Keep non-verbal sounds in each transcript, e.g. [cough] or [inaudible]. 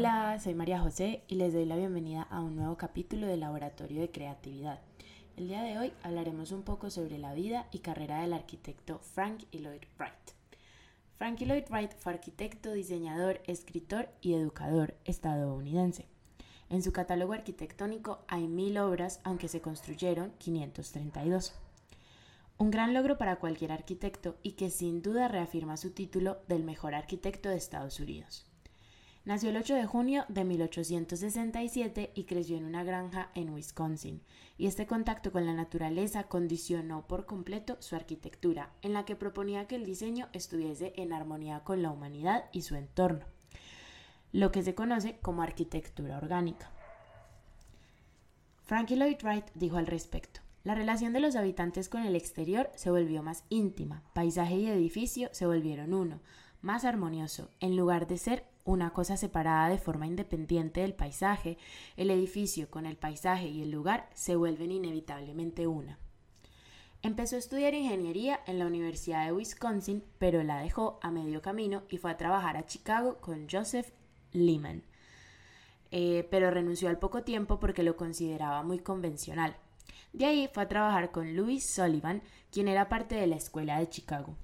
Hola, soy María José y les doy la bienvenida a un nuevo capítulo del Laboratorio de Creatividad. El día de hoy hablaremos un poco sobre la vida y carrera del arquitecto Frank Lloyd Wright. Frank Lloyd Wright fue arquitecto, diseñador, escritor y educador estadounidense. En su catálogo arquitectónico hay mil obras, aunque se construyeron 532. Un gran logro para cualquier arquitecto y que sin duda reafirma su título del mejor arquitecto de Estados Unidos. Nació el 8 de junio de 1867 y creció en una granja en Wisconsin, y este contacto con la naturaleza condicionó por completo su arquitectura, en la que proponía que el diseño estuviese en armonía con la humanidad y su entorno, lo que se conoce como arquitectura orgánica. Frankie Lloyd Wright dijo al respecto, la relación de los habitantes con el exterior se volvió más íntima, paisaje y edificio se volvieron uno, más armonioso, en lugar de ser una cosa separada de forma independiente del paisaje, el edificio con el paisaje y el lugar se vuelven inevitablemente una. Empezó a estudiar ingeniería en la Universidad de Wisconsin, pero la dejó a medio camino y fue a trabajar a Chicago con Joseph Lehman. Eh, pero renunció al poco tiempo porque lo consideraba muy convencional. De ahí fue a trabajar con Louis Sullivan, quien era parte de la escuela de Chicago.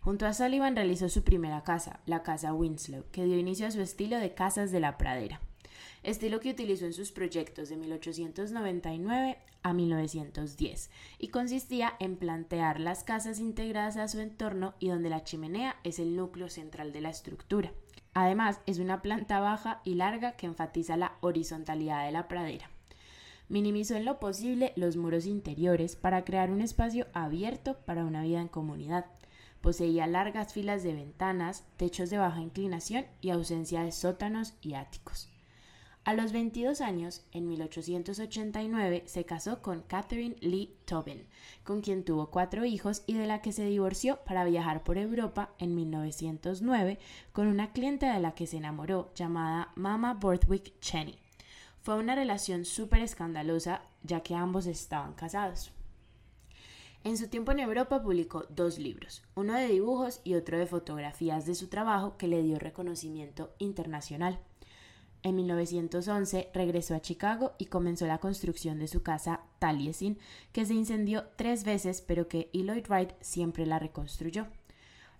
Junto a Sullivan realizó su primera casa, la Casa Winslow, que dio inicio a su estilo de casas de la pradera, estilo que utilizó en sus proyectos de 1899 a 1910, y consistía en plantear las casas integradas a su entorno y donde la chimenea es el núcleo central de la estructura. Además, es una planta baja y larga que enfatiza la horizontalidad de la pradera. Minimizó en lo posible los muros interiores para crear un espacio abierto para una vida en comunidad. Poseía largas filas de ventanas, techos de baja inclinación y ausencia de sótanos y áticos. A los 22 años, en 1889, se casó con Catherine Lee Tobin, con quien tuvo cuatro hijos y de la que se divorció para viajar por Europa en 1909 con una clienta de la que se enamoró llamada Mama Borthwick Cheney. Fue una relación súper escandalosa ya que ambos estaban casados. En su tiempo en Europa publicó dos libros, uno de dibujos y otro de fotografías de su trabajo que le dio reconocimiento internacional. En 1911 regresó a Chicago y comenzó la construcción de su casa Taliesin, que se incendió tres veces pero que Lloyd Wright siempre la reconstruyó.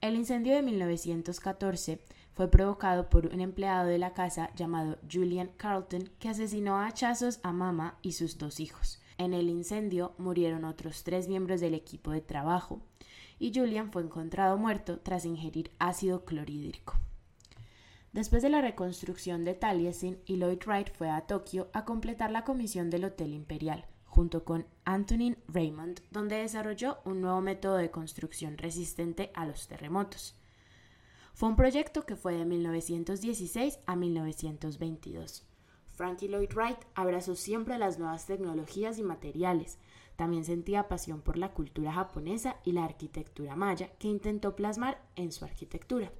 El incendio de 1914 fue provocado por un empleado de la casa llamado Julian Carlton que asesinó a hachazos a Mama y sus dos hijos. En el incendio murieron otros tres miembros del equipo de trabajo y Julian fue encontrado muerto tras ingerir ácido clorhídrico. Después de la reconstrucción de Taliesin, Lloyd Wright fue a Tokio a completar la comisión del Hotel Imperial, junto con Antonin Raymond, donde desarrolló un nuevo método de construcción resistente a los terremotos. Fue un proyecto que fue de 1916 a 1922. Frankie Lloyd Wright abrazó siempre las nuevas tecnologías y materiales. También sentía pasión por la cultura japonesa y la arquitectura maya, que intentó plasmar en su arquitectura.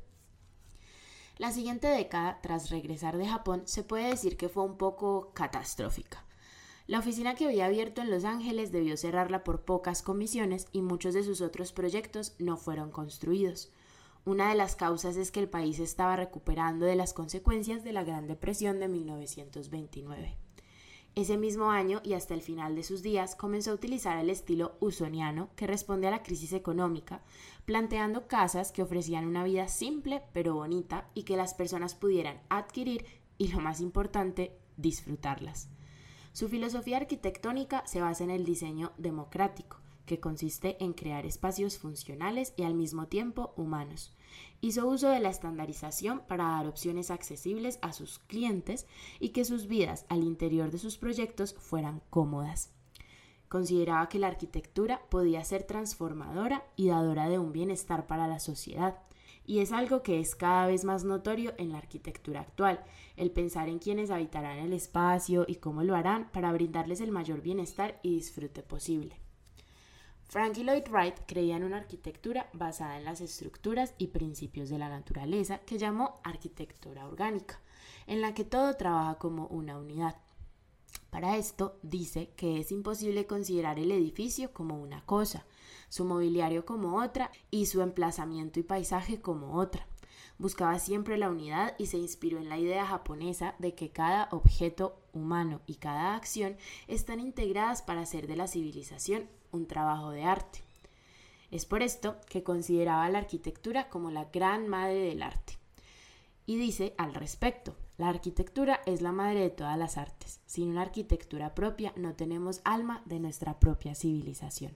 La siguiente década, tras regresar de Japón, se puede decir que fue un poco catastrófica. La oficina que había abierto en Los Ángeles debió cerrarla por pocas comisiones y muchos de sus otros proyectos no fueron construidos. Una de las causas es que el país estaba recuperando de las consecuencias de la Gran Depresión de 1929. Ese mismo año y hasta el final de sus días comenzó a utilizar el estilo usoniano que responde a la crisis económica, planteando casas que ofrecían una vida simple pero bonita y que las personas pudieran adquirir y lo más importante, disfrutarlas. Su filosofía arquitectónica se basa en el diseño democrático, que consiste en crear espacios funcionales y al mismo tiempo humanos. Hizo uso de la estandarización para dar opciones accesibles a sus clientes y que sus vidas al interior de sus proyectos fueran cómodas. Consideraba que la arquitectura podía ser transformadora y dadora de un bienestar para la sociedad. Y es algo que es cada vez más notorio en la arquitectura actual, el pensar en quienes habitarán el espacio y cómo lo harán para brindarles el mayor bienestar y disfrute posible. Frankie Lloyd Wright creía en una arquitectura basada en las estructuras y principios de la naturaleza que llamó arquitectura orgánica, en la que todo trabaja como una unidad. Para esto dice que es imposible considerar el edificio como una cosa, su mobiliario como otra y su emplazamiento y paisaje como otra. Buscaba siempre la unidad y se inspiró en la idea japonesa de que cada objeto humano y cada acción están integradas para hacer de la civilización un trabajo de arte. Es por esto que consideraba la arquitectura como la gran madre del arte. Y dice al respecto, la arquitectura es la madre de todas las artes. Sin una arquitectura propia no tenemos alma de nuestra propia civilización.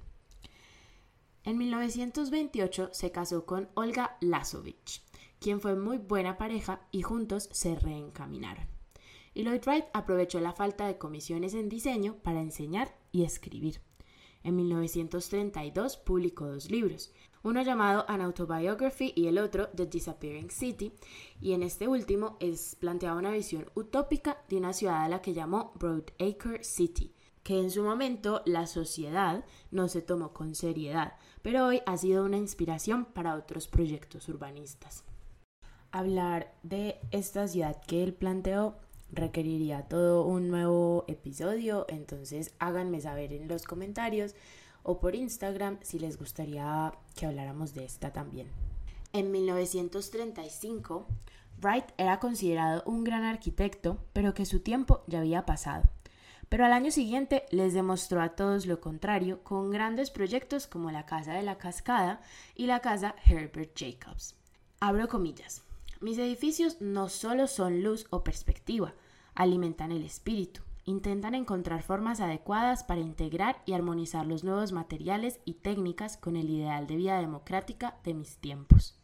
En 1928 se casó con Olga Lasovich, quien fue muy buena pareja y juntos se reencaminaron. Y Lloyd Wright aprovechó la falta de comisiones en diseño para enseñar y escribir. En 1932 publicó dos libros, uno llamado An Autobiography y el otro The Disappearing City, y en este último es planteaba una visión utópica de una ciudad a la que llamó Broadacre City, que en su momento la sociedad no se tomó con seriedad, pero hoy ha sido una inspiración para otros proyectos urbanistas. Hablar de esta ciudad que él planteó requeriría todo un nuevo episodio, entonces háganme saber en los comentarios o por Instagram si les gustaría que habláramos de esta también. En 1935, Wright era considerado un gran arquitecto, pero que su tiempo ya había pasado. Pero al año siguiente les demostró a todos lo contrario con grandes proyectos como la Casa de la Cascada y la Casa Herbert Jacobs. Abro comillas. Mis edificios no solo son luz o perspectiva, alimentan el espíritu, intentan encontrar formas adecuadas para integrar y armonizar los nuevos materiales y técnicas con el ideal de vida democrática de mis tiempos.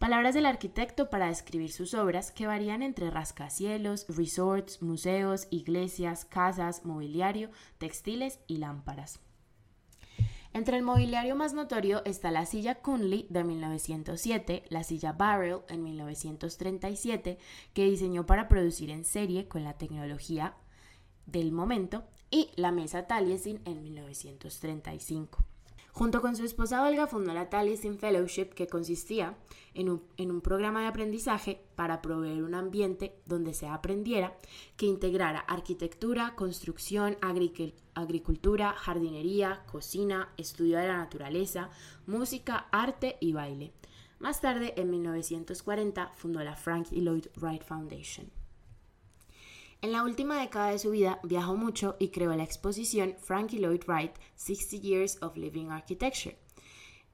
Palabras del arquitecto para describir sus obras que varían entre rascacielos, resorts, museos, iglesias, casas, mobiliario, textiles y lámparas. Entre el mobiliario más notorio está la silla Kunli de 1907, la silla Barrel en 1937, que diseñó para producir en serie con la tecnología del momento, y la mesa Taliesin en 1935. Junto con su esposa Olga fundó la Taliesin Fellowship, que consistía en un, en un, programa de aprendizaje para proveer un ambiente donde se aprendiera que integrara arquitectura, construcción, agricultura, jardinería, cocina, estudio de la naturaleza, música, arte y baile. Más tarde, en 1940, fundó la Frank Lloyd Wright Foundation. En la última década de su vida viajó mucho y creó la exposición Frankie Lloyd Wright 60 Years of Living Architecture,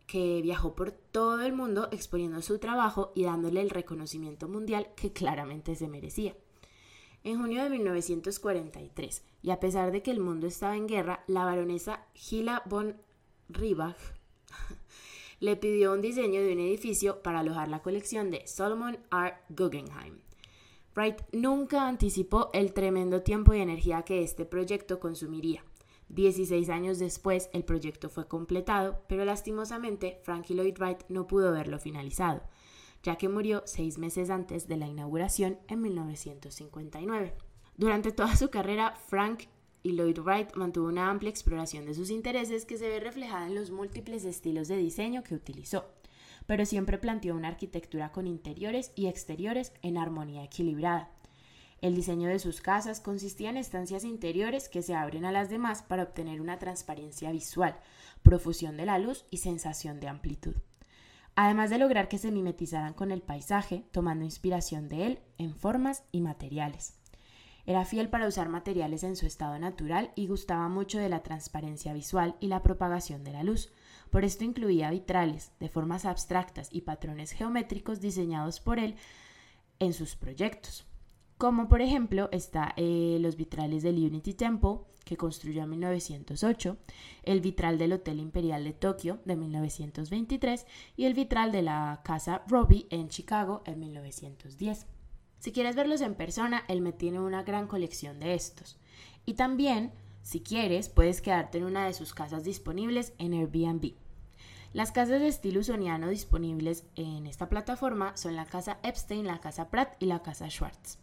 que viajó por todo el mundo exponiendo su trabajo y dándole el reconocimiento mundial que claramente se merecía. En junio de 1943, y a pesar de que el mundo estaba en guerra, la baronesa Gila von Ribach [laughs] le pidió un diseño de un edificio para alojar la colección de Solomon R. Guggenheim. Wright nunca anticipó el tremendo tiempo y energía que este proyecto consumiría. 16 años después el proyecto fue completado, pero lastimosamente Frankie Lloyd Wright no pudo verlo finalizado, ya que murió seis meses antes de la inauguración en 1959. Durante toda su carrera, Frank y Lloyd Wright mantuvo una amplia exploración de sus intereses que se ve reflejada en los múltiples estilos de diseño que utilizó pero siempre planteó una arquitectura con interiores y exteriores en armonía equilibrada. El diseño de sus casas consistía en estancias interiores que se abren a las demás para obtener una transparencia visual, profusión de la luz y sensación de amplitud. Además de lograr que se mimetizaran con el paisaje, tomando inspiración de él en formas y materiales. Era fiel para usar materiales en su estado natural y gustaba mucho de la transparencia visual y la propagación de la luz, por esto incluía vitrales de formas abstractas y patrones geométricos diseñados por él en sus proyectos. Como por ejemplo está eh, los vitrales del Unity Temple, que construyó en 1908, el vitral del Hotel Imperial de Tokio de 1923 y el vitral de la Casa Robbie en Chicago en 1910. Si quieres verlos en persona, él me tiene una gran colección de estos. Y también si quieres, puedes quedarte en una de sus casas disponibles en Airbnb. Las casas de estilo usoniano disponibles en esta plataforma son la casa Epstein, la casa Pratt y la casa Schwartz.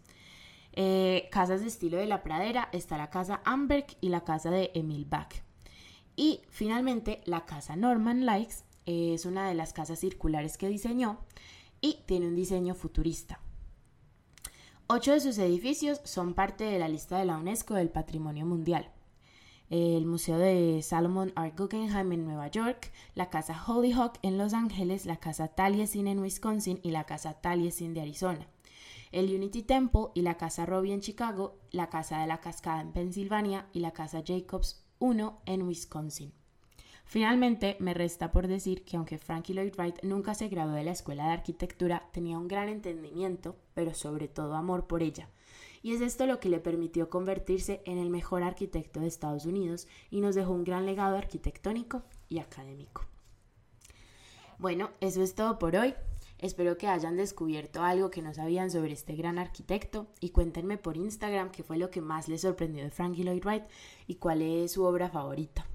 Eh, casas de estilo de la pradera está la casa Amberg y la casa de Emil Bach. Y finalmente la casa Norman Likes es una de las casas circulares que diseñó y tiene un diseño futurista. Ocho de sus edificios son parte de la lista de la UNESCO del Patrimonio Mundial. El Museo de Salomon R. Guggenheim en Nueva York, la Casa Hollyhock en Los Ángeles, la Casa Taliesin en Wisconsin y la Casa Taliesin de Arizona, el Unity Temple y la Casa Robbie en Chicago, la Casa de la Cascada en Pensilvania y la Casa Jacobs I en Wisconsin. Finalmente, me resta por decir que aunque Frankie Lloyd Wright nunca se graduó de la Escuela de Arquitectura, tenía un gran entendimiento, pero sobre todo amor por ella. Y es esto lo que le permitió convertirse en el mejor arquitecto de Estados Unidos y nos dejó un gran legado arquitectónico y académico. Bueno, eso es todo por hoy. Espero que hayan descubierto algo que no sabían sobre este gran arquitecto y cuéntenme por Instagram qué fue lo que más les sorprendió de Frankie Lloyd Wright y cuál es su obra favorita.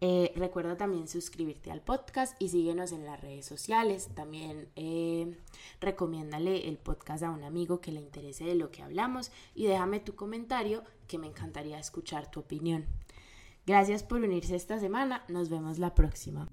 Eh, recuerda también suscribirte al podcast y síguenos en las redes sociales. También eh, recomiéndale el podcast a un amigo que le interese de lo que hablamos y déjame tu comentario que me encantaría escuchar tu opinión. Gracias por unirse esta semana. Nos vemos la próxima.